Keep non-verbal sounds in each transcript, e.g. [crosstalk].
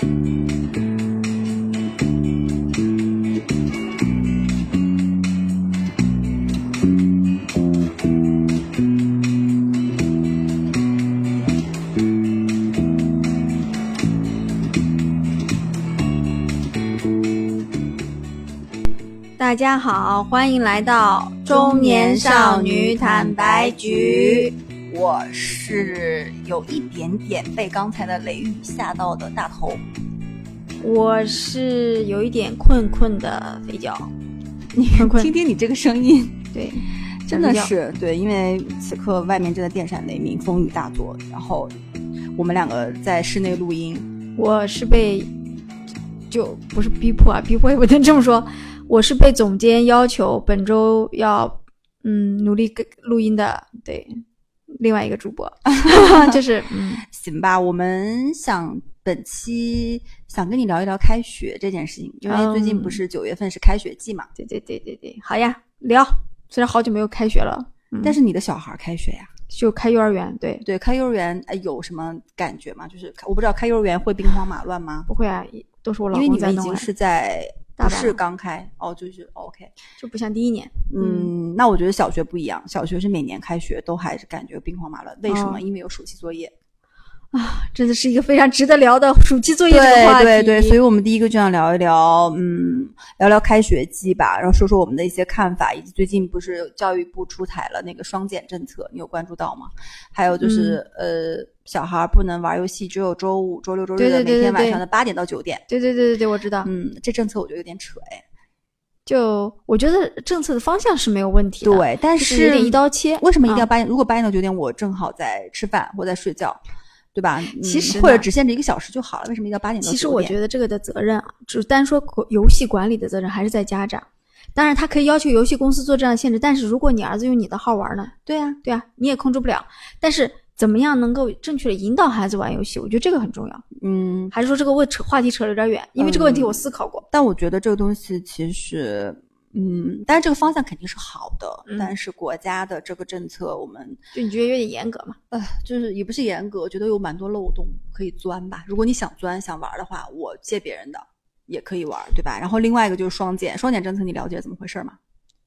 大家好，欢迎来到中年少女坦白局。我是有一点点被刚才的雷雨吓到的大头。我是有一点困困的肥脚。你听听你这个声音，[laughs] 对，真的是。对，因为此刻外面正在电闪雷鸣，风雨大作，然后我们两个在室内录音。我是被就不是逼迫啊，逼迫也不能这么说。我是被总监要求本周要嗯努力录音的，对，[laughs] 另外一个主播。[laughs] 就是嗯。行吧，我们想本期想跟你聊一聊开学这件事情，因为最近不是九月份是开学季嘛，对对对对对，好呀，聊。虽然好久没有开学了，但是你的小孩开学呀，就开幼儿园，对对，开幼儿园哎有什么感觉吗？就是我不知道开幼儿园会兵荒马乱吗？不会啊，都是我老公。因为你们已经是在。不是刚开哦，就是 OK，就不像第一年。嗯，那我觉得小学不一样，小学是每年开学都还是感觉兵荒马乱。为什么？因为有暑期作业。啊，真的是一个非常值得聊的暑期作业的话题。对对对，所以我们第一个就想聊一聊，嗯，聊聊开学季吧，然后说说我们的一些看法，以及最近不是教育部出台了那个双减政策，你有关注到吗？还有就是，呃，小孩不能玩游戏，只有周五、周六、周日的每天晚上的八点到九点。对对对对对，我知道。嗯，这政策我觉得有点扯哎。就我觉得政策的方向是没有问题的，对，但是有点一刀切。为什么一定要八点？如果八点到九点，我正好在吃饭或在睡觉。对吧？其实或者只限制一个小时就好了。为什么一定要八点到其实我觉得这个的责任啊，就单说游戏管理的责任还是在家长。当然，他可以要求游戏公司做这样的限制，但是如果你儿子用你的号玩呢？对呀，对啊，你也控制不了。但是怎么样能够正确的引导孩子玩游戏？我觉得这个很重要。嗯，还是说这个问扯话题扯得有点远？因为这个问题我思考过。但我觉得这个东西其实。嗯，但是这个方向肯定是好的，但是国家的这个政策，我们就你觉得有点严格嘛？呃，就是也不是严格，我觉得有蛮多漏洞可以钻吧。如果你想钻想玩的话，我借别人的也可以玩，对吧？然后另外一个就是双减，双减政策你了解怎么回事吗？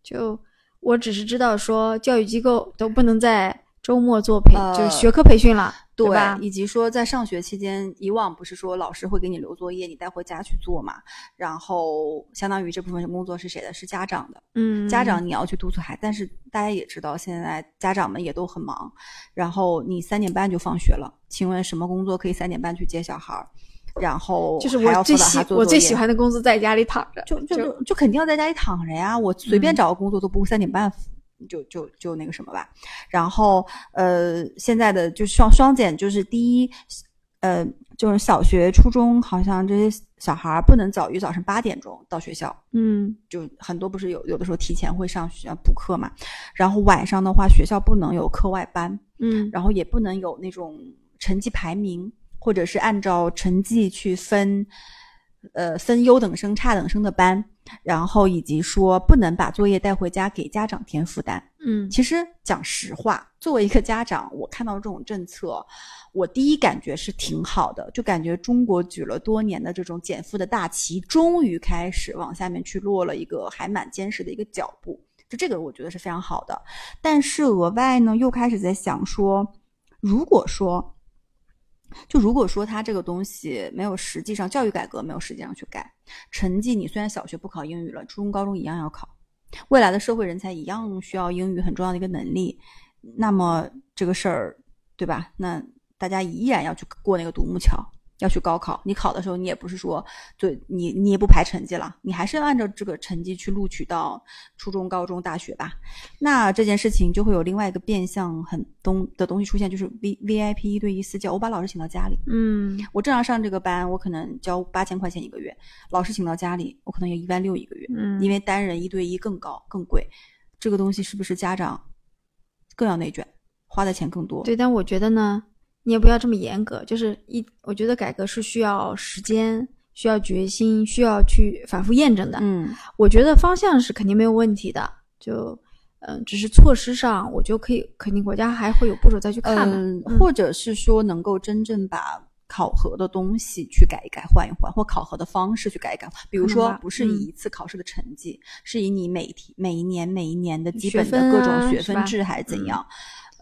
就我只是知道说教育机构都不能在。周末做培就是学科培训了，对吧？以及说在上学期间，以往不是说老师会给你留作业，你带回家去做嘛？然后相当于这部分工作是谁的？是家长的。嗯，家长你要去督促孩子，但是大家也知道，现在家长们也都很忙。然后你三点半就放学了，请问什么工作可以三点半去接小孩儿？然后就是我最喜我最喜欢的工作，在家里躺着，就就就肯定要在家里躺着呀！我随便找个工作都不会三点半。就就就那个什么吧，然后呃，现在的就双双减，就是第一，呃，就是小学、初中好像这些小孩不能早于早上八点钟到学校，嗯，就很多不是有有的时候提前会上学补课嘛，然后晚上的话，学校不能有课外班，嗯，然后也不能有那种成绩排名，或者是按照成绩去分。呃，分优等生、差等生的班，然后以及说不能把作业带回家给家长添负担。嗯，其实讲实话，作为一个家长，我看到这种政策，我第一感觉是挺好的，就感觉中国举了多年的这种减负的大旗，终于开始往下面去落了一个还蛮坚实的一个脚步。就这个，我觉得是非常好的。但是额外呢，又开始在想说，如果说。就如果说他这个东西没有实际上教育改革没有实际上去改，成绩你虽然小学不考英语了，初中高中一样要考，未来的社会人才一样需要英语很重要的一个能力，那么这个事儿，对吧？那大家依然要去过那个独木桥。要去高考，你考的时候，你也不是说，对你你也不排成绩了，你还是要按照这个成绩去录取到初中、高中、大学吧。那这件事情就会有另外一个变相很东的东西出现，就是 V V I P 一对一私教。我把老师请到家里，嗯，我正常上这个班，我可能交八千块钱一个月，老师请到家里，我可能要一万六一个月，嗯，因为单人一对一更高更贵。这个东西是不是家长更要内卷，花的钱更多？对，但我觉得呢。你也不要这么严格，就是一，我觉得改革是需要时间、需要决心、需要去反复验证的。嗯，我觉得方向是肯定没有问题的，就，嗯，只是措施上，我就可以肯定国家还会有步骤再去看。嗯，或者是说能够真正把。考核的东西去改一改、换一换，或考核的方式去改一改。比如说不是以一次考试的成绩，是以你每题每一年每一年的基本的各种学分制还是怎嗯样。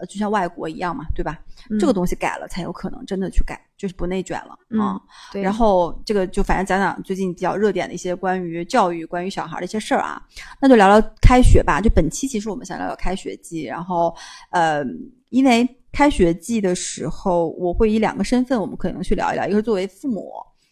呃，就像外国一样嘛，对吧？嗯这个东西改了，才有可能真的去改，就是不内卷了啊。嗯对，然后这个就反正讲讲最近比较热点的一些关于教育、关于小孩的一些事儿啊，那就聊聊开学吧。就本期其实我们想聊聊开学季，然后呃，因为开学季的时候，我会以两个身份，我们可能去聊一聊，一个是作为父母，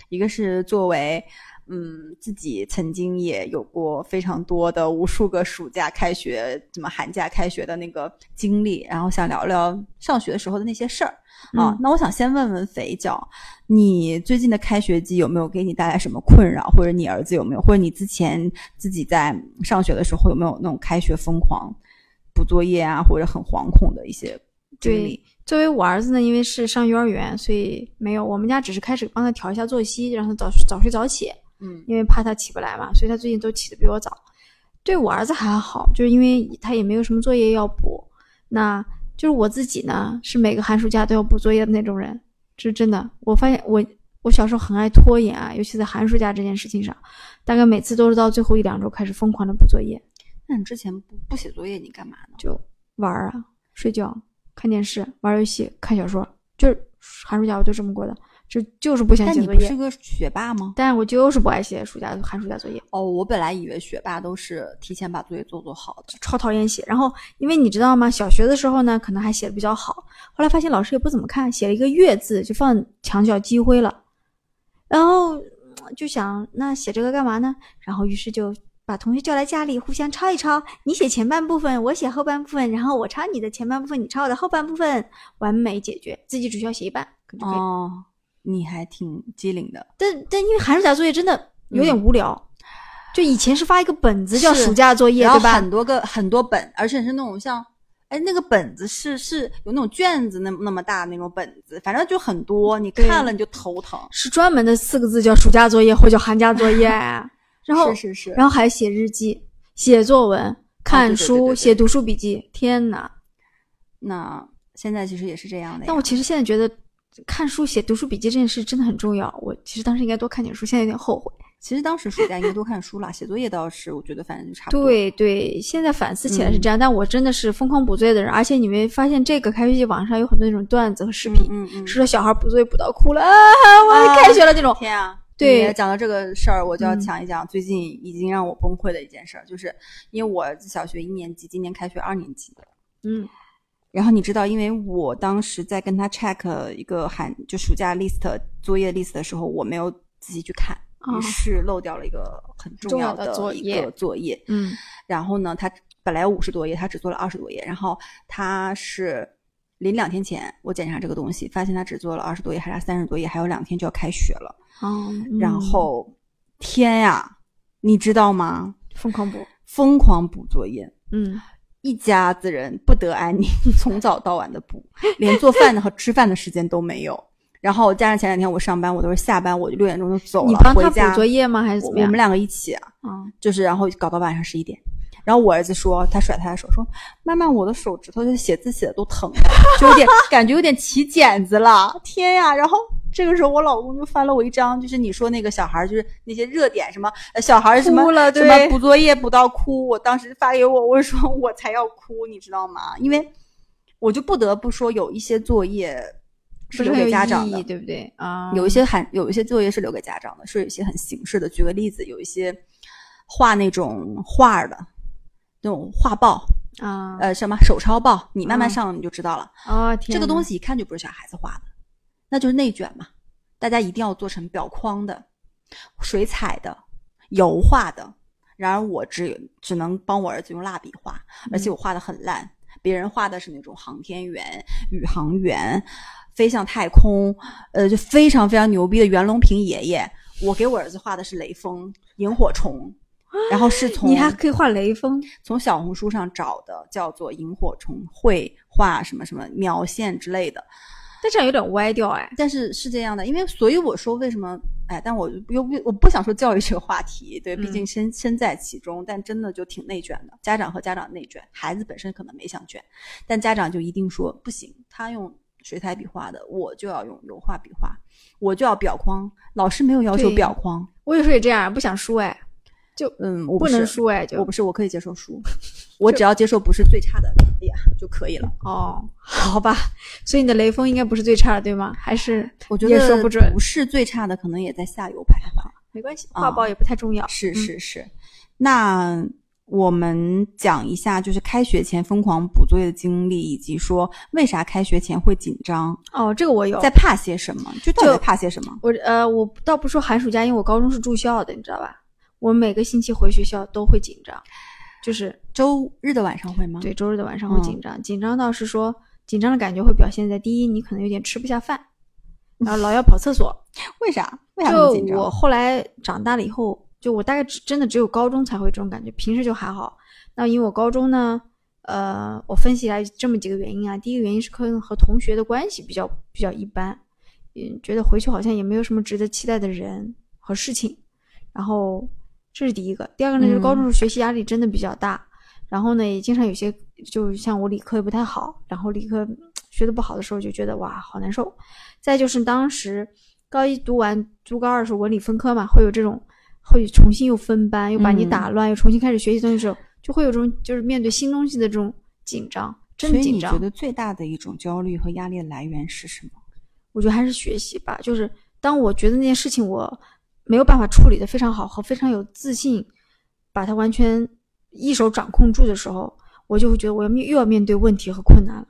一个是作为。嗯，自己曾经也有过非常多的无数个暑假开学、怎么寒假开学的那个经历，然后想聊聊上学的时候的那些事儿。啊嗯，那我想先问问肥脚，你最近的开学季有没有给你带来什么困扰，或者你儿子有没有，或者你之前自己在上学的时候有没有那种开学疯狂补作业啊，或者很惶恐的一些经历对？，作为我儿子呢，因为是上幼儿园，所以没有。我们家只是开始帮他调一下作息，让他早早睡早起，嗯因为怕他起不来嘛，所以他最近都起得比我早。对我儿子还好，就是因为他也没有什么作业要补。那就是我自己呢，是每个寒暑假都要补作业的那种人，这是真的。我发现我我小时候很爱拖延啊，尤其在寒暑假这件事情上，大概每次都是到最后一两周开始疯狂的补作业，那你之前不不写作业，你干嘛呢？就玩儿啊、睡觉、看电视、玩游戏、看小说，就是寒暑假我都这么过的，就就是不想但写作业。你不是个学霸吗？但我就是不爱写暑假寒暑假作业。哦，我本来以为学霸都是提前把作业做做好的。超讨厌写。然后，因为你知道吗？小学的时候呢，可能还写的比较好，后来发现老师也不怎么看，写了一个“月”字就放墙角积灰了。然后嗯就想，那写这个干嘛呢？然后于是就把同学叫来家里，互相抄一抄，你写前半部分，我写后半部分，然后我抄你的前半部分，你抄我的后半部分，完美解决，自己只需要写一半，可就可以。哦，你还挺机灵的。但但因为寒暑假作业真的有点无聊。就以前是发一个本子叫暑假作业，对吧？很多个很多本，而且是那种像，哎，那个本子是是有那种卷子那那么大那种本子，反正就很多，你看了你就头疼。是专门的四个字叫暑假作业或者叫寒假作业，[laughs] 然后是是是，然后还写日记、写作文、看书、对对写读书笔记。天哪！那现在其实也是这样的。但我其实现在觉得看书、写读书笔记这件事真的很重要。我其实当时应该多看点书，现在有点后悔。其实当时暑假应该多看书啦，写作业倒是我觉得反正就差不多。，对对，现在反思起来是嗯这样，但我真的是疯狂补作业的人。而且你没发现这个开学季网上有很多那种段子和视频，嗯嗯。是说小孩补作业补到哭了啊，我啊开学了这种。天啊！对讲到这个事儿，我就要嗯讲一讲最近已经让我崩溃的一件事儿，就是因为我小学一年级，今年开学二年级的，嗯然后你知道，因为我当时在跟他 check 一个寒就暑假 list 作业 list 的时候，我没有仔细去看，哦于是漏掉了一个很重要的作一业个作业。嗯然后呢，他本来有五十多页，他只做了二十多页。然后他是临两天前我检查这个东西，发现他只做了二十多页，还差三十多页，还有两天就要开学了。哦，然嗯后天呀，你知道吗？疯狂补，疯狂补作业。嗯一家子人不得安宁，[laughs] 从早到晚的补，连做饭的和吃饭的时间都没有。然后加上前两天我上班，我都是下班我就六点钟就走了，你帮他补作业吗？还是怎么样？我我们两个一起啊，嗯就是然后搞到晚上十一点。然后我儿子说，他甩他的手说：“妈妈，我的手指头就是写字写的都疼了，就有点感觉有点起茧子了，天呀！”然后这个时候我老公就翻了我一张，就是你说那个小孩儿就是那些热点什么呃小孩儿什么了什么补作业补到哭，我当时发给我，我说我才要哭，你知道吗？因为我就不得不说有一些作业是留给家长的，，对不对啊？有一些很有一些作业是留给家长的，是有一些很形式的。举个例子，有一些画那种画儿的，那种画报，啊，呃，什么手抄报，你慢慢嗯上你就知道了。啊天，这个东西一看就不是小孩子画的，那就是内卷嘛。大家一定要做成表框的、水彩的、油画的。然而我只只能帮我儿子用蜡笔画，而且我画的很烂。别人画的是那种航天员、宇航员、飞向太空，呃，就非常非常牛逼的袁隆平爷爷。我给我儿子画的是雷锋、萤火虫，[laughs] 然后是从你还可以画雷锋，从小红书上找的，叫做萤火虫绘画什么什么描线之类的。但这样有点歪掉哎。但是是这样的，因为所以我说为什么哎，但我又不我不想说教育这个话题，对，毕竟身、身在其中，但真的就挺内卷的。家长和家长内卷，孩子本身可能没想卷，但家长就一定说不行，他用水彩笔画的，我就要用油画笔画，我就要裱框。老师没有要求对裱框，我有时候也这样，不想输哎，嗯，我不是能输哎，就我不是，我可以接受输，[laughs] 我只要接受不是最差的哎呀就可以了。哦，好吧，所以你的雷锋应该不是最差的对吗？还是我觉得说不准不是最差的，可能也在下游排行。没关系，啊画报也不太重要。是嗯是是，那我们讲一下，就是开学前疯狂补作业的经历，以及说为啥开学前会紧张，哦，这个我有，在怕些什么？就到底怕些什么？我呃，我倒不说寒暑假，因为我高中是住校的，你知道吧？我每个星期回学校都会紧张，就是周日的晚上会吗？对，周日的晚上会嗯紧张，紧张到是说紧张的感觉会表现在第一，你可能有点吃不下饭，然后老要跑厕所。[laughs] 为啥？为啥就紧张？我后来长大了以后，就我大概只真的只有高中才会这种感觉，平时就还好。那因为我高中呢，呃，我分析来这么几个原因啊。第一个原因是跟和同学的关系比较比较一般，嗯，觉得回去好像也没有什么值得期待的人和事情。然后这是第一个，第二个呢，就是高中时候学习压力真的比较大，然后呢，也经常有些就像我理科也不太好，然后理科嗯学的不好的时候就觉得哇好难受。再就是当时高一读完读高二的时候文理分科嘛，会有这种会重新又分班，又把你嗯打乱，又重新开始学习东西的时候，就会有这种就是面对新东西的这种紧张，真紧张所以你觉。得最大的一种焦虑和压力的来源是什么？我觉得还是学习吧，就是当我觉得那件事情我没有办法处理的非常好和非常有自信，把它完全一手掌控住的时候，我就会觉得我要面又要面对问题和困难了，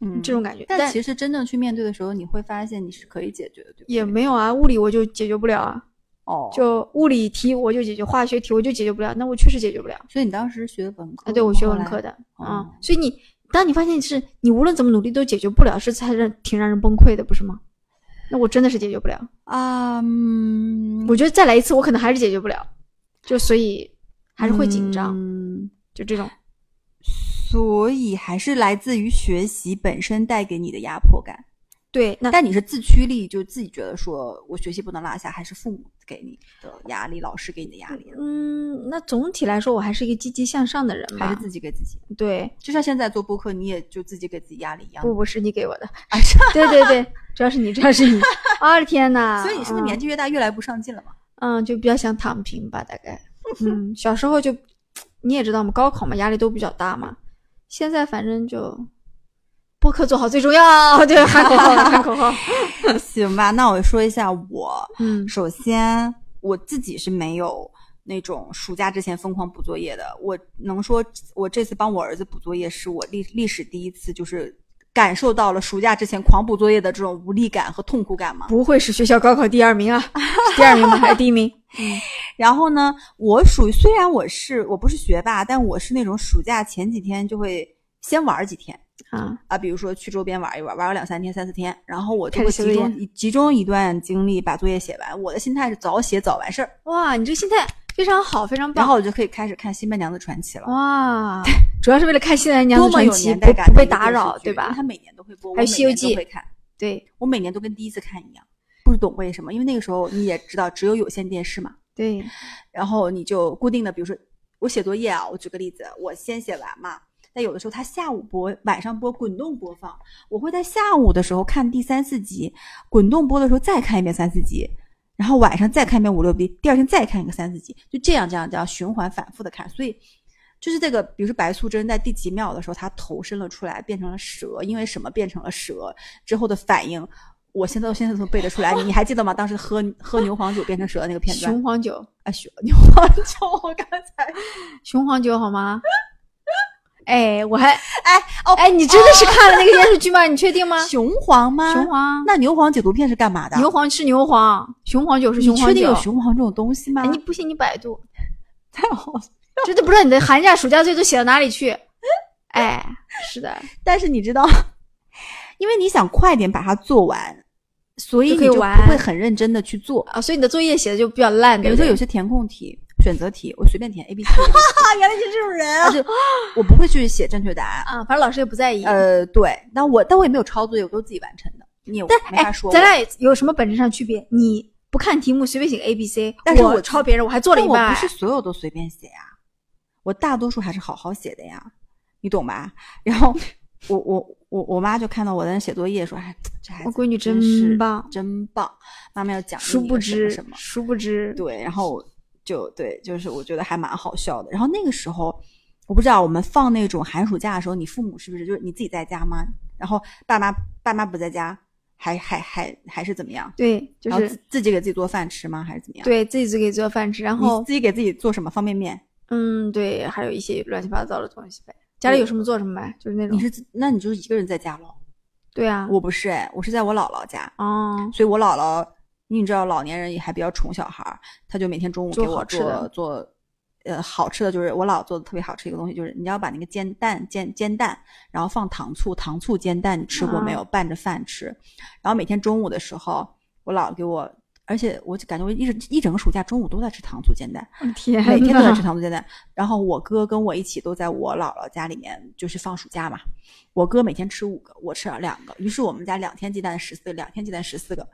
嗯这种感觉。但其实真正去面对的时候，你会发现你是可以解决的，对不对？也没有啊，物理我就解决不了啊，哦，就物理题我就解决，化学题我就解决不了，那我确实解决不了。所以你当时学文科啊，对我学文科的啊、哦所以你当你发现是你无论怎么努力都解决不了，是才让挺让人崩溃的，不是吗？那我真的是解决不了。啊，嗯，我觉得再来一次，我可能还是解决不了，就所以还是会紧张，嗯就这种。所以还是来自于学习本身带给你的压迫感。对，那但你是自驱力，就自己觉得说我学习不能落下，还是父母给你的压力，老师给你的压力，嗯，那总体来说，我还是一个积极向上的人吧。还是自己给自己？对，就像现在做播客，你也就自己给自己压力一样。不不是你给我的，[laughs] 啊，对对对，主要是你，主要是你。[laughs] 我的天呐！所以你是不是年纪？纪越大越来不上进了嘛？[laughs] 嗯，就比较想躺平吧，大概。嗯，小时候就你也知道嘛，高考嘛，压力都比较大嘛。现在反正就播客做好最重要，对，喊口号了，喊口号。行吧，那我说一下我。嗯首先，我自己是没有那种暑假之前疯狂补作业的。我能说，我这次帮我儿子补作业，是我历历史第一次，就是感受到了暑假之前狂补作业的这种无力感和痛苦感吗。不会是学校高考第二名啊？[laughs] 第二名吗？还是第一名？[laughs] 然后呢，我属于虽然我是我不是学霸，但我是那种暑假前几天就会先玩几天啊，啊，比如说去周边玩一玩，玩个两三天、三四天，然后我就会集中集中一段精力把作业写完。我的心态是早写早完事儿，哇，你这个心态非常好，非常棒。然后我就可以开始看《新白娘子传奇》了。哇，主要是为了看《新白娘多么有子传奇》，年代感不不被打扰，对吧因为它？每年都会播，我还有每西游记年都会看。对我每年都跟第一次看一样，不懂为什么，因为那个时候你也知道，只有有线电视嘛，对，然后你就固定的，比如说我写作业啊，我举个例子，我先写完嘛，但有的时候他下午播，晚上播滚动播放，我会在下午的时候看第三四集，滚动播的时候再看一遍三四集，然后晚上再看一遍五六集，第二天再看一个三四集，就这样这样这样循环反复的看，所以。就是这个，比如说白素贞在第几秒的时候，她头伸了出来，变成了蛇，因为什么变成了蛇之后的反应，我现在到现在都背得出来。你你还记得吗？当时喝喝牛黄酒变成蛇的那个片段？雄黄酒，啊，雄 [laughs] 牛黄酒，我刚才雄黄酒好吗？哎，我还哎哦哎，你真的是看了那个电视剧吗？你确定吗？[laughs] 雄黄吗？雄黄，那牛黄解毒片是干嘛的？牛黄是牛黄，雄黄酒是雄黄酒确定有。雄黄这种东西吗？哎，你不信你百度，[laughs] 太好了。真的不知道你的寒假、暑假作业都写到哪里去。哎，是的，但是你知道，因为你想快点把它做完，所以你就不会很认真的去做。啊，所以你的作业写的就比较烂，比如说有些填空题、选择题，我随便填 A B C，[laughs] 原来是这种人啊！就我不会去写正确答案。啊，反正老师也不在意。呃，对，但我但我也没有抄作业，我都自己完成的。你也但哎没法，说我。咱俩有什么本质上区别？你不看题目随便写个 A B C，但是我抄别人，我还做了一半。我不是所有都随便写呀，我大多数还是好好写的呀，你懂吧？然后我我我我妈就看到我在那写作业，说：“哎，这孩子我闺女真是棒，真棒，妈妈要奖励殊不知什么殊不知，对，然后就对，就是我觉得还蛮好笑的。然后那个时候，我不知道我们放那种寒暑假的时候，你父母是不是就是你自己在家吗？然后爸妈爸妈不在家，还还还还是怎么样？对，就是自己给自己做饭吃吗？还是怎么样？对自己自己做饭吃，然后自己给自己做什么方便面？嗯，对，还有一些乱七八糟的东西呗。家里有什么做什么呗，就是那种。你是那你就是一个人在家喽？对啊，我不是哎，我是在我姥姥家哦，所以我姥姥，你知道老年人也还比较宠小孩儿，他就每天中午给我做做，呃，好吃的就是我姥做的特别好吃一个东西，就是你要把那个煎蛋煎煎蛋，然后放糖醋，糖醋煎蛋，你吃过没有？拌着饭吃，然后每天中午的时候，我姥给我。而且我就感觉我一整一整个暑假中午都在吃糖醋煎蛋，天，每天都在吃糖醋煎蛋。然后我哥跟我一起都在我姥姥家里面，就是放暑假嘛。我哥每天吃五个，我吃了两个，于是我们家两天鸡蛋十四个，两天鸡蛋十四个，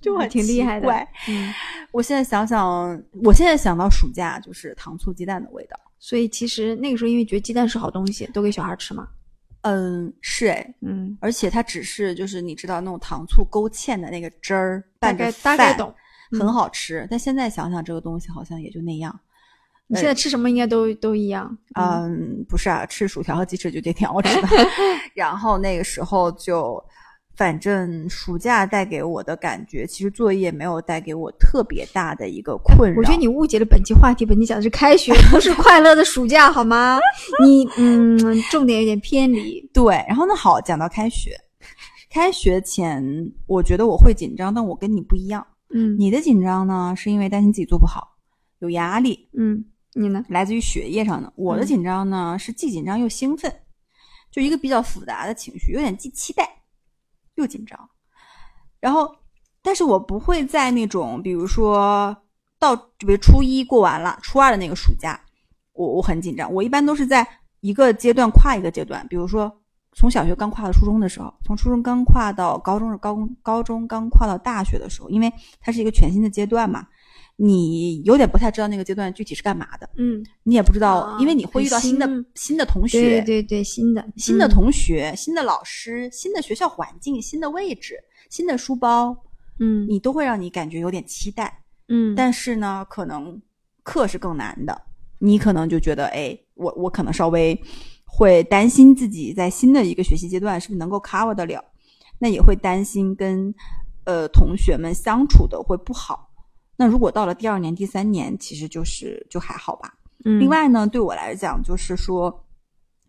就很挺厉害的。嗯，[laughs] 我现在想想，我现在想到暑假就是糖醋鸡蛋的味道。所以其实那个时候因为觉得鸡蛋是好东西，都给小孩吃嘛。嗯，是哎，嗯，而且它只是就是你知道那种糖醋勾芡的那个汁儿拌着大概懂，很好吃。但现在想想这个东西好像也就那样。你现在吃什么应该都都一样。嗯，不是啊，吃薯条和鸡翅就挺好吃的。[laughs] 然后那个时候就。反正暑假带给我的感觉，其实作业没有带给我特别大的一个困扰。我觉得你误解了本期话题，本期讲的是开学，不是 [laughs] 快乐的暑假，好吗？你嗯，重点有点偏离。对，然后呢，好，讲到开学，开学前我觉得我会紧张，但我跟你不一样。嗯，你的紧张呢，是因为担心自己做不好，有压力。嗯，你呢？来自于学业上的。我的紧张呢，是既紧张又兴奋，就一个比较复杂的情绪，有点既期待。又紧张，然后，但是我不会在那种，比如说到就，比如初一过完了，初二的那个暑假，我我很紧张。我一般都是在一个阶段跨一个阶段，比如说从小学刚跨到初中的时候，从初中刚跨到高中，高高中刚跨到大学的时候，因为它是一个全新的阶段嘛。你有点不太知道那个阶段具体是干嘛的，嗯，你也不知道，因为你会遇到新的新的同学，对对对，新的新的同学、新的老师、新的学校环境、新的位置、新的书包，嗯，你都会让你感觉有点期待，嗯，但是呢，可能课是更难的，你可能就觉得，哎，我我可能稍微会担心自己在新的一个学习阶段是不是能够 cover 得了，那也会担心跟呃同学们相处的会不好。那如果到了第二年、第三年，其实就是就还好吧。嗯，另外呢，对我来讲，就是说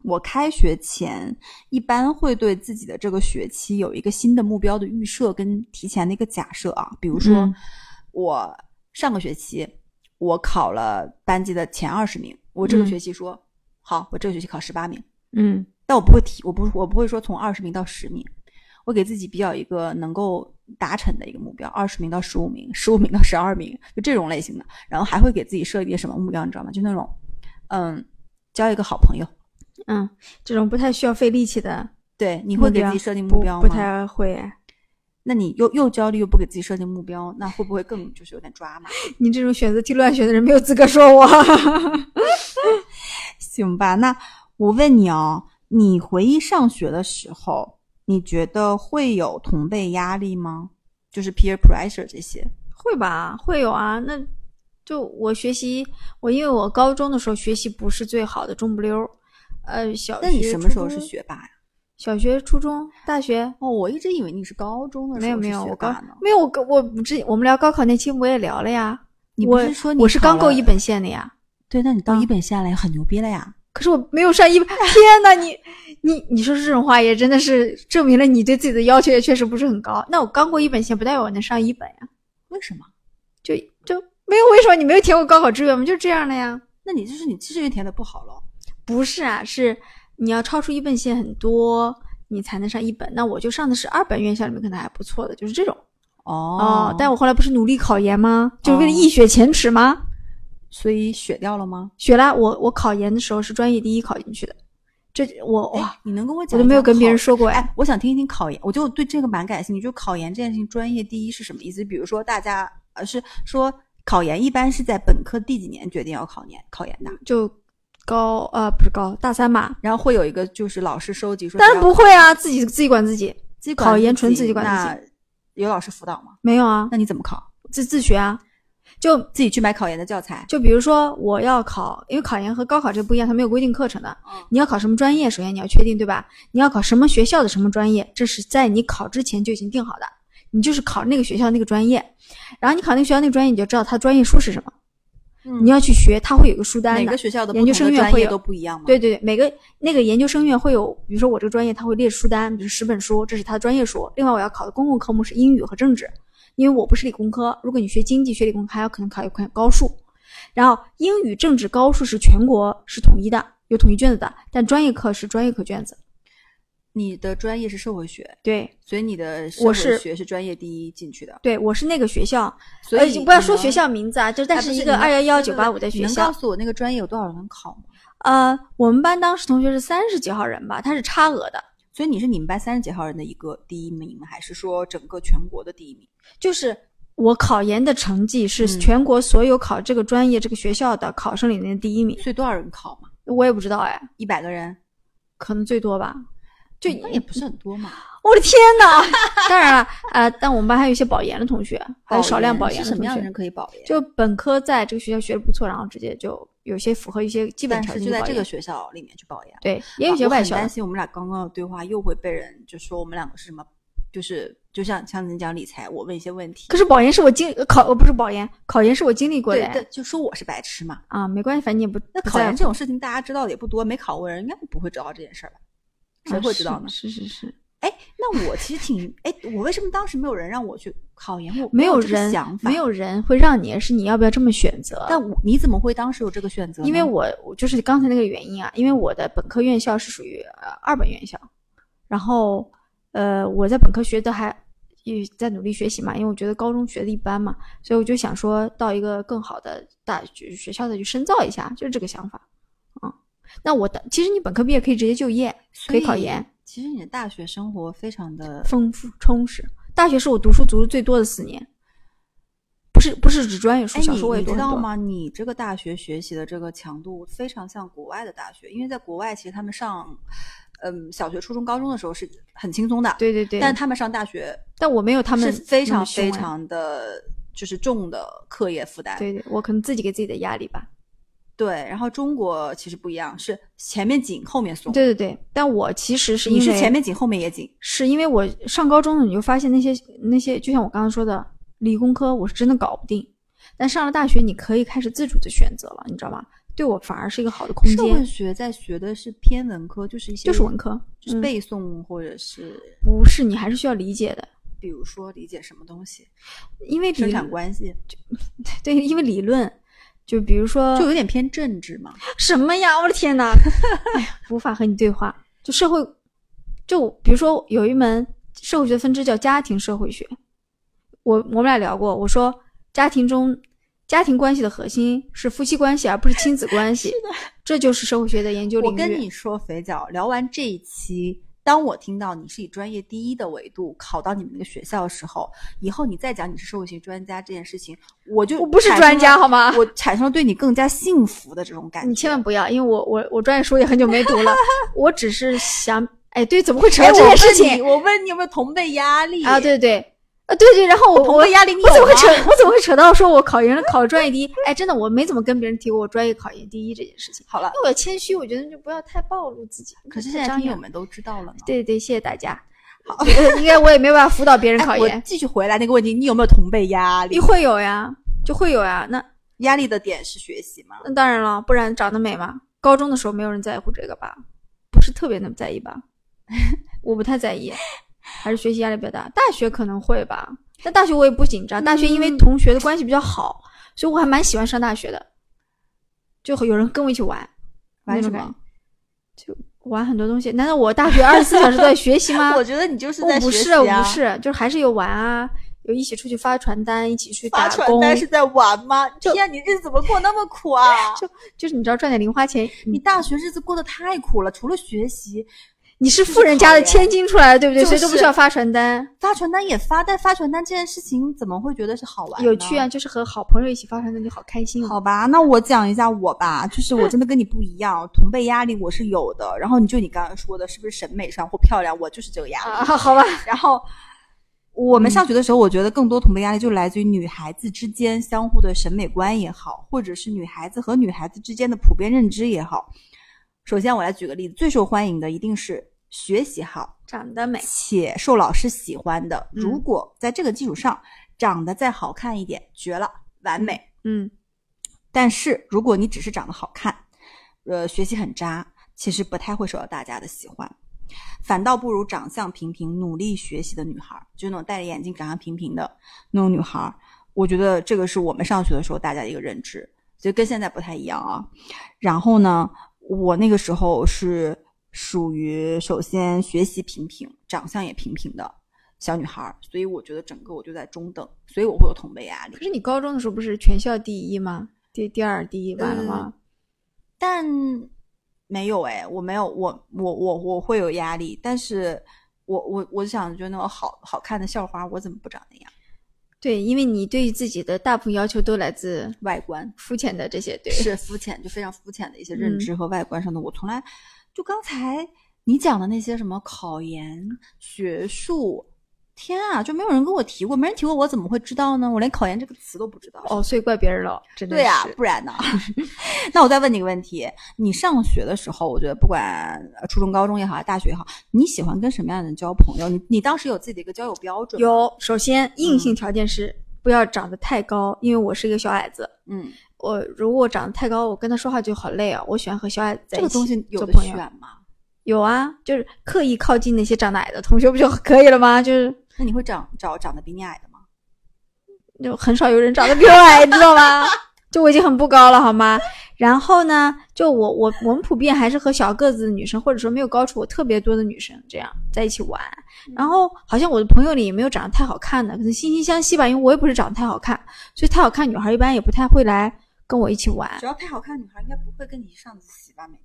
我开学前一般会对自己的这个学期有一个新的目标的预设跟提前的一个假设啊。比如说，我上个学期我考了班级的前二十名，我这个学期说好，我这个学期考十八名。嗯，但我不会提，我不我不会说从二十名到十名。我给自己比较一个能够达成的一个目标，二十名到十五名，十五名到十二名，就这种类型的。然后还会给自己设一个什么目标，你知道吗？就那种，嗯，交一个好朋友，嗯，这种不太需要费力气的。对，你会给自己设定目标吗？不太会。那你又又焦虑又不给自己设定目标，那会不会更就是有点抓嘛？[laughs] 你这种选择题乱选的人没有资格说我。[laughs] 行吧，那我问你哦，你回忆上学的时候。你觉得会有同辈压力吗？就是 peer pressure 这些，会吧？会有啊。那就我学习，我因为我高中的时候学习不是最好的，中不溜。呃，小学。那你什么时候是学霸呀？小学、初中、大学。哦，我一直以为你是高中的时候没有没有，我高没有我我之我们聊高考那期我也聊了呀。你不是说我是刚够一本线的呀？对，那你到一本线了，很牛逼了呀。可是我没有上一本，天呐，你你你说这种话也真的是证明了你对自己的要求也确实不是很高。那我刚过一本线不代表我能上一本呀？为什么？就就没有为什么？你没有填过高考志愿吗？就这样的呀？那你就是你志愿填的不好了？不是啊，是你要超出一本线很多，你才能上一本。那我就上的是二本院校里面可能还不错的，就是这种。哦，但我后来不是努力考研吗？就是为了一雪前耻吗？所以雪掉了吗？雪了。我我考研的时候是专业第一考进去的，这我哇，你能跟我讲？我都没有跟别人说过哎。我想听一听考研，我就对这个蛮感兴趣。就考研这件事情，专业第一是什么意思？比如说大家呃是说考研一般是在本科第几年决定要考研考研的？就高呃不是高大三嘛，然后会有一个就是老师收集说，当然不会啊，自己自己管自己，自己管考研纯自己管自那有老师辅导吗？没有啊，那你怎么考？自自学啊，就自己去买考研的教材。就比如说我要考，因为考研和高考这不一样，它没有规定课程的。嗯你要考什么专业，首先你要确定，对吧？你要考什么学校的什么专业，这是在你考之前就已经定好的。你就是考那个学校那个专业，然后你考那个学校那个专业，你就知道它专业书是什么，你要去学，它会有一个书单的每个。学校的不研究生院会有都不一样吗？对对对，每个那个研究生院会有，比如说我这个专业，它会列书单，比如十本书，这是它的专业书。另外我要考的公共科目是英语和政治，因为我不是理工科。如果你学经济、学理工科，还有可能考一块高数。然后英语、政治、高数是全国是统一的，有统一卷子的，但专业课是专业课卷子。你的专业是社会学，对所以你的社会我是学是专业第一进去的。对，我是那个学校，所以呃不要说学校名字啊，就但哎是一个二幺幺九八五的学校你能告。诉我那个专业有多少人考吗？呃，我们班当时同学是三十几号人吧，他是差额的，所以你是你们班三十几号人的一个第一名？还是说整个全国的第一名？就是我考研的成绩是嗯全国所有考这个专业、这个学校的考生里面的第一名。所以多少人考嘛？我也不知道哎，一百个人，可能最多吧。就那也不是很多嘛。[laughs] 我的天呐！当然了，呃，但我们班还有一些保研的同学，还有少量保研的同学是什么样的人。可以保研？就本科在这个学校学的不错，然后直接就有些符合一些基本条但是就在。这个学校里面去保研。对，也有一些外校的。很担心我们俩刚刚的对话又会被人就说我们两个是什么，就是就像像你讲理财，我问一些问题，可是保研是我经呃考，呃不是保研，考研是我经历过的哎对对，就说我是白痴嘛。啊，没关系，反正你也不那考研这种事情大家知道的也不多，没考过人应该不会知道这件事儿吧？谁啊会知道呢？是是是是，哎，那我其实挺哎，我为什么当时没有人让我去考研？我没有人想法，没有。人会让你，是你要不要这么选择？但我你怎么会当时有这个选择？因为我我就是刚才那个原因啊，因为我的本科院校是属于呃二本院校，然后呃我在本科学的还也在努力学习嘛，因为我觉得高中学的一般嘛，所以我就想说到一个更好的大学学校再去深造一下，就是这个想法。嗯，那我的其实你本科毕业可以直接就业，可以考研，。其实你的大学生活非常的丰富充实。大学是我读书读的最多的四年，不是不是指专业书，哎，小说我也。知道吗？你这个大学学习的这个强度非常像国外的大学，因为在国外其实他们上，嗯，小学、初中、高中的时候是很轻松的，对对对，但他们上大学但我没有他们是非常非常的就是重的课业负担。对对，我可能自己给自己的压力吧。对，然后中国其实不一样，是前面紧后面松。对对对，但我其实是因你是前面紧后面也紧。是因为我上高中，你就发现那些那些，就像我刚刚说的，理工科我是真的搞不定。但上了大学，你可以开始自主的选择了，你知道吗？对我反而是一个好的空间社会间，学在学的是偏文科，就是一些就是文科，就是嗯背诵或者是不是你还是需要理解的，比如说理解什么东西，因为理生产关系，[laughs] 对，因为理论，就比如说就有点偏政治嘛。[laughs] 什么呀？我的天呐，[laughs] 哎呀，无法和你对话。就社会，就比如说有一门社会学分支叫家庭社会学，我我们俩聊过，我说家庭中家庭关系的核心是夫妻关系，而不是亲子关系。这就是社会学的研究领域。我跟你说，肥脚聊完这一期，当我听到你是以专业第一的维度考到你们那个学校的时候，以后你再讲你是社会学专家这件事情，我就我不是专家好吗我产生了对你更加幸福的这种感觉。你千万不要，因为我我我专业书也很久没读了，[laughs] 我只是想，哎，对，怎么会扯哎到这件事情？我问你我问你有没有同辈压力啊，对对，啊对对，然后我我压力你有我怎么会扯？[laughs] 我怎么会扯到说我考研考专业第一？哎，真的，我没怎么跟别人提过我专业考研第一这件事情，好了，因为我谦虚，我觉得就不要太暴露自己。可是现在听友们都知道了呢。对对，谢谢大家。好，呃应该我也没有办法辅导别人考研，继续回来那个问题，你有没有同辈压力你？会有呀，就会有呀。那压力的点是学习吗？那当然了，不然长得美吗。高中的时候没有人在乎这个吧？不是特别那么在意吧？[laughs] 我不太在意，还是学习压力比较大。大学可能会吧，但大学我也不紧张。大学因为嗯同学的关系比较好，所以我还蛮喜欢上大学的。就有人跟我一起玩，玩什么？就玩很多东西。难道我大学二十四小时都在学习吗？[laughs] 我觉得你就是不是，在学习啊我不是，就是还是有玩啊，有一起出去发传单，一起去发打工，传单是在玩吗？[laughs] 天，你日子怎么过那么苦啊？[laughs] 就就是你知道赚点零花钱，你大学日子过得太苦了，除了学习，你是富人家的千金出来的，对不对？就是谁都不需要发传单，发传单也发，但发传单这件事情怎么会觉得是好玩？有趣啊，就是和好朋友一起发传单就好开心哦。好吧，那我讲一下我吧，就是我真的跟你不一样，同辈压力我是有的。然后你就你刚刚说的，是不是审美上或漂亮，我就是这个压力。啊，好吧，然后我们上学的时候，我觉得更多同辈压力就来自于女孩子之间相互的审美观也好，或者是女孩子和女孩子之间的普遍认知也好。首先，我来举个例子，最受欢迎的一定是学习好长得美，且受老师喜欢的。嗯如果在这个基础上长得再好看一点，绝了，完美。嗯，但是如果你只是长得好看，呃，学习很渣，其实不太会受到大家的喜欢，反倒不如长相平平、努力学习的女孩儿，就那种戴着眼镜、长相平平的那种女孩儿。我觉得这个是我们上学的时候大家的一个认知，就跟现在不太一样啊。然后呢，我那个时候是属于首先学习平平，长相也平平的小女孩儿，所以我觉得整个我就在中等，所以我会有同辈压力可。是你高中的时候不是全校第一吗？第第二、第一完了吗？但没有哎，我没有，我我我我会有压力，但是我我我想，就那种好好看的校花，我怎么不长那样？对，因为你对自己的大部分要求都来自外观肤浅的这些，对，是肤浅，就非常肤浅的一些认嗯。知和外观上的，我从来就刚才你讲的那些什么考研、学术，天啊，就没有人跟我提过，没人提过，我怎么会知道呢？我连考研这个词都不知道。哦，所以怪别人了，真的对呀、是不然呢？[laughs] 那我再问你个问题：你上学的时候，我觉得不管呃初中、高中也好，大学也好，你喜欢跟什么样的人交朋友？你你当时有自己的一个交友标准吗？有，首先硬性条件是不要长得太高，因为我是一个小矮子。嗯，我如果长得太高，我跟他说话就好累啊。我喜欢和小矮子在一起这个东西有朋友选。吗？有啊，就是刻意靠近那些长得矮的同学不就可以了吗？就是那你会长找长得比你矮的吗？就很少有人长得比我矮，你知道吗？就我已经很不高了，好吗？然后呢，就我我我们普遍还是和小个子的女生，或者说没有高出我特别多的女生这样在一起玩。然后好像我的朋友里也没有长得太好看的，可能惺惺相惜吧，因为我也不是长得太好看，所以太好看女孩一般也不太会来跟我一起玩。只要太好看的女孩，应该不会跟你上自习吧？每天。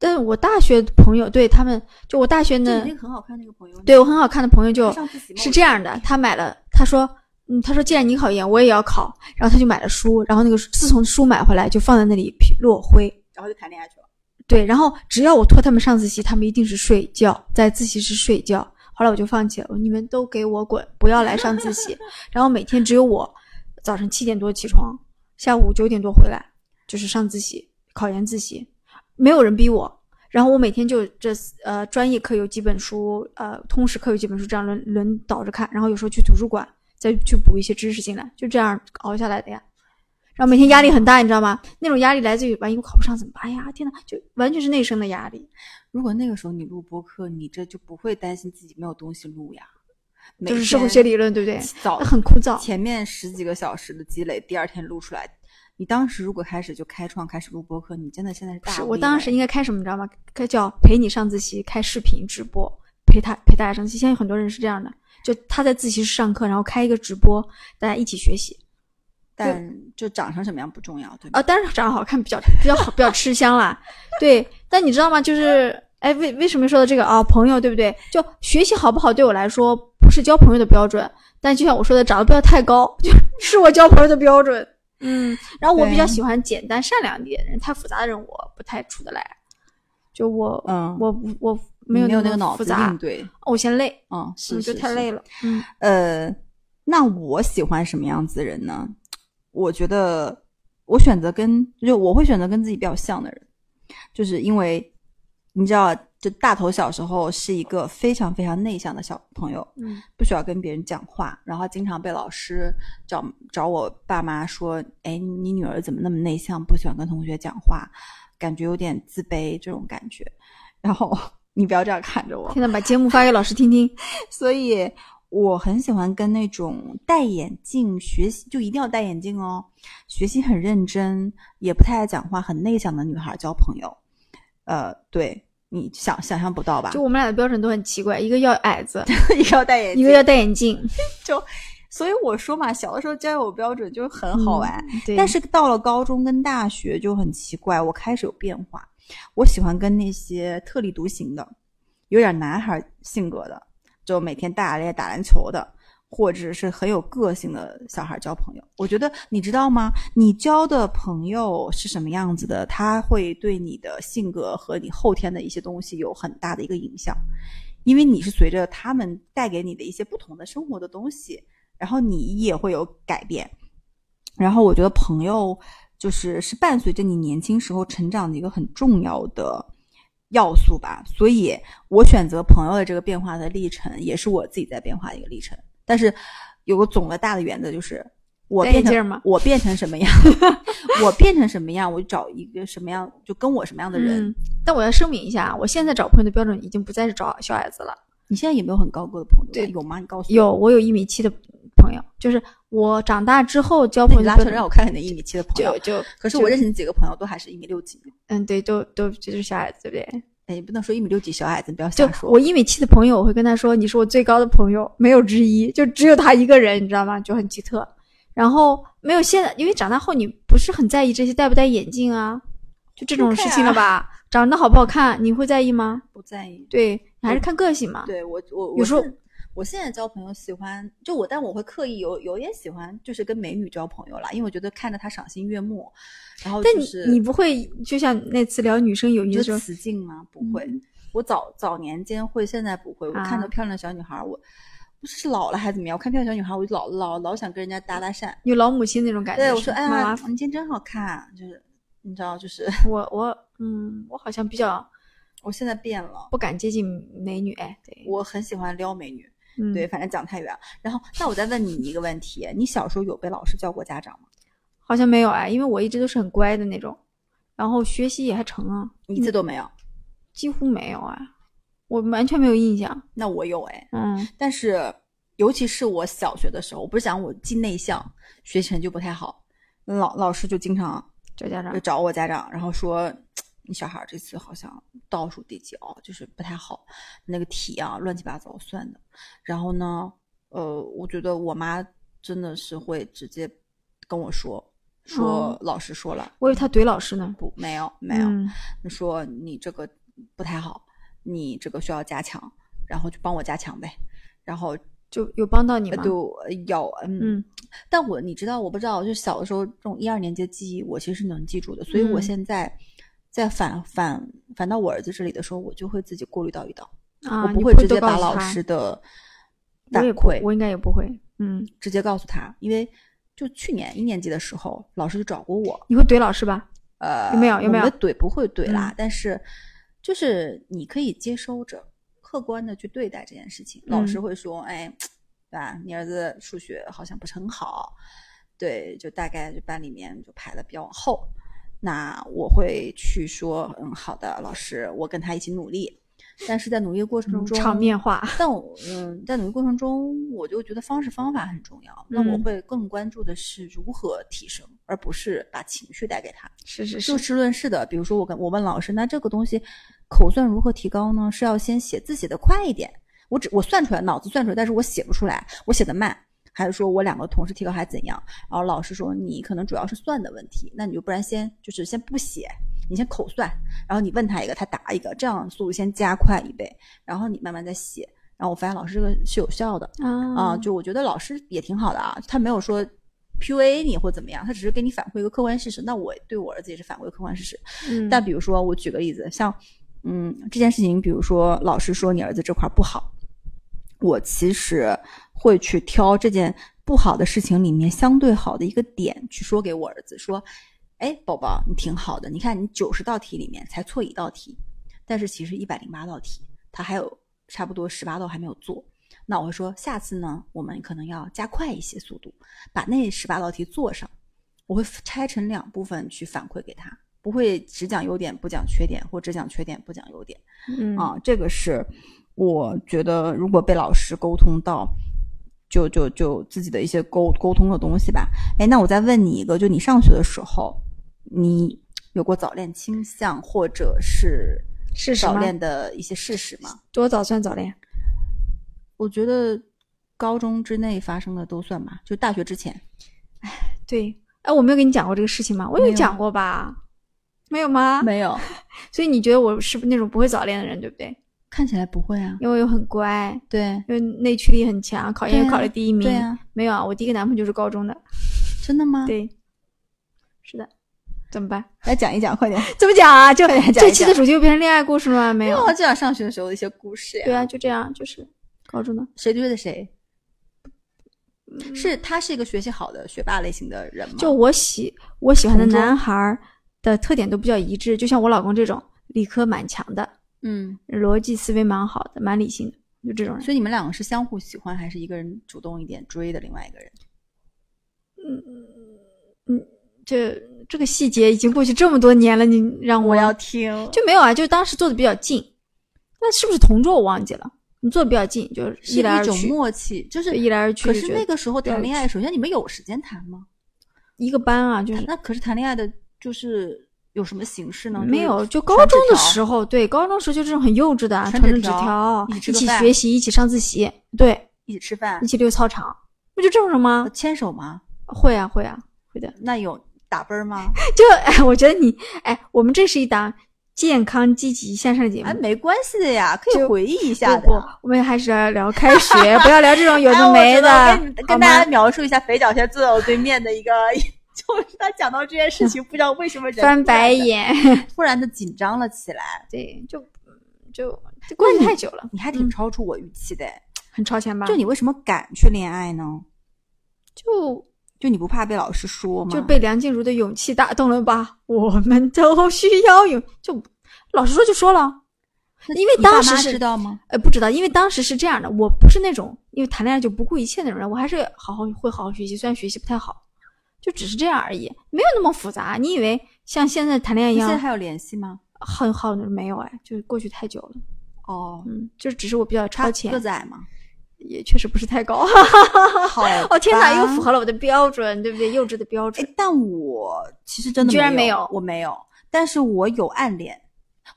但是我大学朋友对他们，就我大学呢那，个很好看那个朋友，对我很好看的朋友就是这样的，他买了，他说，嗯，他说既然你考研，我也要考，然后他就买了书，然后那个自从书买回来就放在那里落灰，然后就谈恋爱去了。对，然后只要我拖他们上自习，他们一定是睡觉，在自习室睡觉。后来我就放弃了，你们都给我滚，不要来上自习。[laughs] 然后每天只有我早晨七点多起床，下午九点多回来，就是上自习，考研自习，没有人逼我。然后我每天就这呃专业课有几本书，呃通识课有几本书，这样轮轮倒着看。然后有时候去图书馆再去补一些知识进来，就这样熬下来的呀。然后每天压力很大，你知道吗？那种压力来自于万一我考不上怎么办？哎呀，天呐，就完全是内生的压力。如果那个时候你录播课，你这就不会担心自己没有东西录呀。就是社会学理论，对不对？早很枯燥。前面十几个小时的积累，第二天录出来。你当时如果开始就开创，开始录播课，你真的现在是大是我当时应该开什么，你知道吗？开叫陪你上自习，开视频直播，陪他陪大家上自习。现在有很多人是这样的，就他在自习室上课，然后开一个直播，大家一起学习。但就长成什么样不重要，对吧？啊，当然长得好看比较比较好，比较吃香啦。对，但你知道吗？就是哎，为为什么说到这个啊？朋友对不对？就学习好不好对我来说不是交朋友的标准，但就像我说的，长得不要太高，[laughs] 就是我交朋友的标准。嗯，然后我比较喜欢简单善良一点的人，太复杂的人我不太处得来。就我，嗯我我没有没有那那个脑子么复杂应，对，我嫌累，嗯，是就太累了。了。嗯，呃，那我喜欢什么样子的人呢？我觉得我选择跟就我会选择跟自己比较像的人，就是因为你知道，就大头小时候是一个非常非常内向的小朋友，嗯，不需要跟别人讲话，然后经常被老师找找我爸妈说，哎，你女儿怎么那么内向，不喜欢跟同学讲话，感觉有点自卑这种感觉。然后你不要这样看着我，现在把节目发给老师听听。所以我很喜欢跟那种戴眼镜学习，就一定要戴眼镜哦，学习很认真，也不太爱讲话，很内向的女孩交朋友。呃，对你想想象不到吧？就我们俩的标准都很奇怪，一个要矮子，[laughs] 一个要戴眼镜，一个要戴眼镜，[laughs] 就，所以我说嘛，小的时候交友标准就很好玩。嗯对，但是到了高中跟大学就很奇怪，我开始有变化。我喜欢跟那些特立独行的，有点男孩性格的，就每天大咧咧打篮球的，或者是很有个性的小孩交朋友。我觉得你知道吗？你交的朋友是什么样子的，他会对你的性格和你后天的一些东西有很大的一个影响，因为你是随着他们带给你的一些不同的生活的东西，然后你也会有改变。然后我觉得朋友就是是伴随着你年轻时候成长的一个很重要的要素吧，所以我选择朋友的这个变化的历程，也是我自己在变化的一个历程。但是有个总的大的原则就是，我变成我变成什么样，[laughs] 我变成什么样，我就找一个什么样，就跟我什么样的人。嗯，但我要声明一下，我现在找朋友的标准已经不再是找小矮子了。你现在有没有很高个的朋友？对有吗？你告诉我。有，我有一米七的朋友，就是我长大之后交那你拉出来让我看看你的一米七的朋友就。就，可是我认识你几个朋友都还是一米六几。嗯，对，都都就是小矮子，对不对？哎，你不能说一米六几小矮子，你不要就瞎说。我一米七的朋友，我会跟他说你是我最高的朋友，没有之一，就只有他一个人，你知道吗？就很奇特。然后没有现在，因为长大后你不是很在意这些戴不戴眼镜啊，就这种事情了吧？长得好不好看，你会在意吗？不在意。对，你还是看个性嘛。对我，我有时候我现在交朋友喜欢，就我，但我会刻意有有点喜欢，就是跟美女交朋友啦，因为我觉得看着她赏心悦目。然后就是你不会就像那次聊女生友谊时候，雌竞吗？不会。嗯我早早年间会，现在不会。我看到啊漂亮的小女孩，我不是老了还是怎么样？我看漂亮小女孩，我就老老老想跟人家搭搭讪。有老母亲那种感觉。对，我说，哎妈呀妈，你今天真好看，就是你知道，就是我我嗯，我好像比较我现在变了。不敢接近美女，哎，对，我很喜欢撩美女，嗯，对，，反正讲太远。然后，那我再问你一个问题：你小时候有被老师叫过家长吗？好像没有哎，因为我一直都是很乖的那种，然后学习也还成啊，一次都没有。几乎没有啊，我完全没有印象，那我有哎，嗯但是尤其是我小学的时候，我不是讲我既内向，学习成绩就不太好，老老师就经常找家长就，找我家长，然后说你小孩儿这次好像倒数第几哦，就是不太好，那个题啊乱七八糟算的。然后呢，呃，我觉得我妈真的是会直接跟我说，说哦老师说了，我以为他怼老师呢，不没有没有，嗯说你这个不太好，你这个需要加强，然后就帮我加强呗。然后就有帮到你吗？就有嗯嗯但我你知道，我不知道，就小的时候这种一二年级的记忆，我其实是能记住的。所以我嗯现在在反反反到我儿子这里的时候，我就会自己过滤到一道，啊，我不会会直接把老师的我反馈我应该也不会，嗯，直接告诉他，因为就去年一年级的时候，老师就找过我，你会怼老师吧？呃，有没有有没有我怼不会怼啦，嗯但是就是你可以接收着，客观的去对待这件事情。老师嗯会说，哎，对吧？你儿子数学好像不是很好，对，就大概就班里面就排的比较往后。那我会去说，嗯，好的，老师，我跟他一起努力。但是在努力的过程中，场面化，但我嗯，在努力过程中，我就觉得方式方法很重要。那我嗯会更关注的是如何提升，而不是把情绪带给他。是是，就事论事的，比如说我跟我问老师，那这个东西口算如何提高呢？是要先写字写的快一点，我只我算出来，脑子算出来，但是我写不出来，我写的慢，还是说我两个同时提高还是怎样？然后老师说你可能主要是算的问题，那你就不然先就是先不写，你先口算，然后你问他一个，他答一个，这样速度先加快一倍，然后你慢慢再写。然后我发现老师这个是有效的，啊、啊就我觉得老师也挺好的啊，他没有说 PUA 你或怎么样，他只是给你反馈一个客观事实。那我对我儿子也是反馈客观事实。嗯，但比如说，我举个例子，像嗯这件事情，比如说老师说你儿子这块不好，我其实会去挑这件不好的事情里面相对好的一个点去说给我儿子说，哎，宝宝你挺好的，你看你九十道题里面才错一道题，但是其实一百零八道题他还有差不多十八道还没有做。那我会说，下次呢，我们可能要加快一些速度，把那十八道题做上。我会拆成两部分去反馈给他，不会只讲优点不讲缺点，或只讲缺点不讲优点嗯啊。这个是我觉得，如果被老师沟通到，就就就自己的一些沟沟通的东西吧。哎，那我再问你一个，就你上学的时候，你有过早恋倾向，或者是早是早恋的一些事实吗？多早算早恋？我觉得高中之内发生的都算吧，就大学之前。哎对，哎，我没有跟你讲过这个事情吗？我有有讲过吧？没有吗？没有，[laughs] 所以你觉得我是不是那种不会早恋的人，对不对？看起来不会啊。因为又很乖，对因为内驱力很强，考研又考了第一名。对啊，没有啊，我第一个男朋友就是高中的。真的吗？，[laughs] 对，是的，怎么办？来讲一讲，快点。[laughs] 怎么讲啊？就这期的主题又变成恋爱故事了吗？没有。我讲上学的时候的一些故事呀。对啊，就这样，就是高中的。谁追的谁？是他是一个学习好的学霸类型的人吗？就我喜我喜欢的男孩儿的特点都比较一致，就像我老公这种理科蛮强的，嗯，逻辑思维蛮好的，蛮理性的，就这种人。所以你们两个是相互喜欢，还是一个人主动一点追的另外一个人？嗯嗯这这个细节已经过去这么多年了，你让我要听就没有啊？就当时坐的比较近，那是不是同桌我忘记了？你坐的比较近，就是是一来二去，默契，就是一来二去可是那个时候谈恋爱，首先你们有时间谈吗？一个班啊，就是那可是谈恋爱的，就是有什么形式呢？没有，就高中的时候，对，高中时候就这种很幼稚的啊，传纸纸条条，一起学习，一起上自习，对，一起吃饭一，起溜操场，不就这种人吗？牵手吗？会啊，会啊，会的。那有打啵儿吗？[laughs] 就哎，我觉得你哎，我们这是一档健康、积极向上的节目哎，。没关系的呀，可以回忆一下的不不，我们还是要聊开学，不要聊这种有 [laughs] 哎的没的，跟大家描述一下，肥脚先坐在我对面的一个，就是 [laughs] 他讲到这件事情，不知道为什么人翻白眼。[laughs] 突然的紧张了起来。对，就就就关系太久了，你还挺嗯超出我预期的，很超前吧？就你为什么敢去恋爱呢？就就你不怕被老师说吗？就被梁静茹的勇气打动了吧？我们都需要勇，就老师说就说了，因为当时是知道吗？呃，不知道，因为当时是这样的，我不是那种因为谈恋爱就不顾一切那种人，我还是好好会好好学习，虽然学习不太好，就只是这样而已，没有那么复杂。你以为像现在谈恋爱一样现在还有联系吗？很好没有哎，就是过去太久了，哦，嗯，就只是我比较超他前个，子矮吗？也确实不是太高。好哦天哪，吧又符合了我的标准，对不对？幼稚的标准哎，，但我其实真的居然没没有我没有，但是我有暗恋，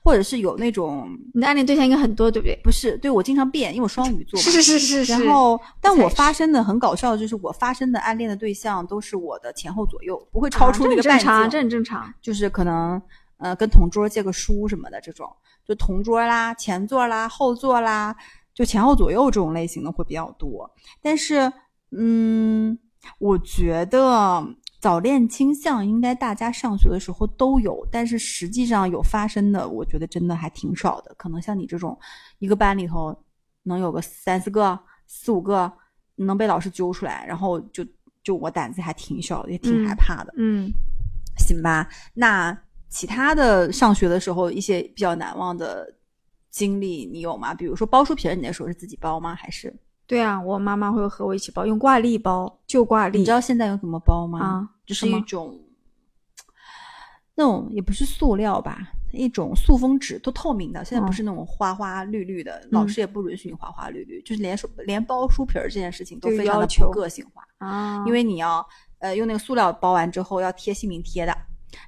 或者是有那种你的暗恋对象应该很多，对不对？不是对我经常变，因为我双鱼座嘛。是是是是是。然后，但我发生的很搞笑的就是，我发生的暗恋的对象都是我的前后左右，不会超出啊那个半这很正常，径。这很正常。就是可能呃跟同桌借个书什么的这种，就同桌啦、前座啦、后座啦，就前后左右这种类型的会比较多。但是，嗯，我觉得早恋倾向应该大家上学的时候都有，但是实际上有发生的，我觉得真的还挺少的。可能像你这种一个班里头能有个三四个、四五个能被老师揪出来，然后就就我胆子还挺小的，也挺嗯害怕的。嗯，行吧，那其他的上学的时候一些比较难忘的经历，你有吗？比如说包书皮儿，你那时候是自己包吗？还是对啊，我妈妈会和我一起包，用挂历包，旧挂历。你知道现在用什么包吗？啊就是一种那种也不是塑料吧，一种塑封纸，都透明的。现在不嗯是那种花花绿绿的，老师也不允许你花花绿绿，就是连书连包书皮儿这件事情都非常的个性化。啊，因为你要呃用那个塑料包完之后要贴姓名贴的，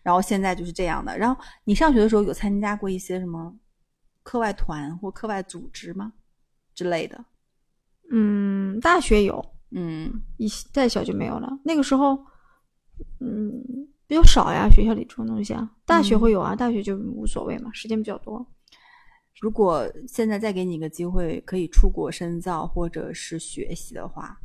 然后现在就是这样的。然后你上学的时候有参加过一些什么课外团或课外组织吗之类的？嗯，大学有，嗯，一再小就没有了。那个时候，嗯，比较少呀，学校里这种东西啊。大学嗯会有啊，大学就无所谓嘛，时间比较多。如果现在再给你一个机会，可以出国深造或者是学习的话，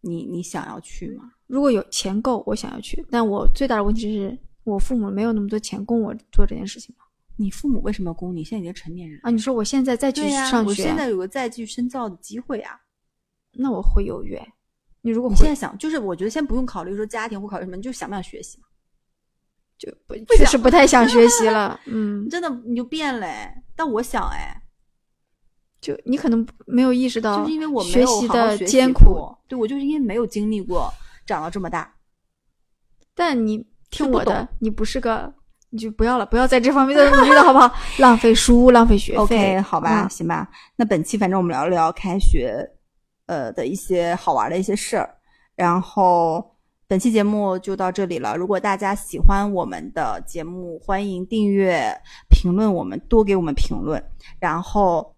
你你想要去吗？如果有钱够，我想要去，但我最大的问题是我父母没有那么多钱供我做这件事情你父母为什么要供你？现在已经成年人。啊。你说我现在再去上学，我现在有个再继续深造的机会啊！那我会犹豫。你如果你现在想，就是我觉得先不用考虑说家庭或考虑什么，你就想不想学习嘛？就不确实不太想学习了，[laughs] 嗯，真的你就变了哎。但我想哎，就你可能没有意识到，就是因为我没学有习的艰苦，过，对我就是因为没有经历过长到这么大。但你听我的懂，你不是个，你就不要了，不要在这方面再努力了，好不好？[laughs] 浪费书，浪费学费。OK，好吧，啊行吧。那本期反正我们聊了聊开学，呃的一些好玩的一些事儿，然后本期节目就到这里了。如果大家喜欢我们的节目，欢迎订阅、评论我们，多给我们评论。然后，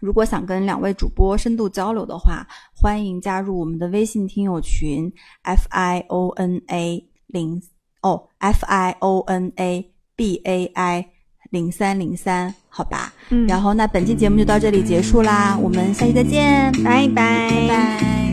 如果想跟两位主播深度交流的话，欢迎加入我们的微信听友群 F I O N A 零哦 F I O N A B A I 零三零三，好吧？嗯，然后那本期节目就到这里结束啦，我们下期再见，拜拜拜拜。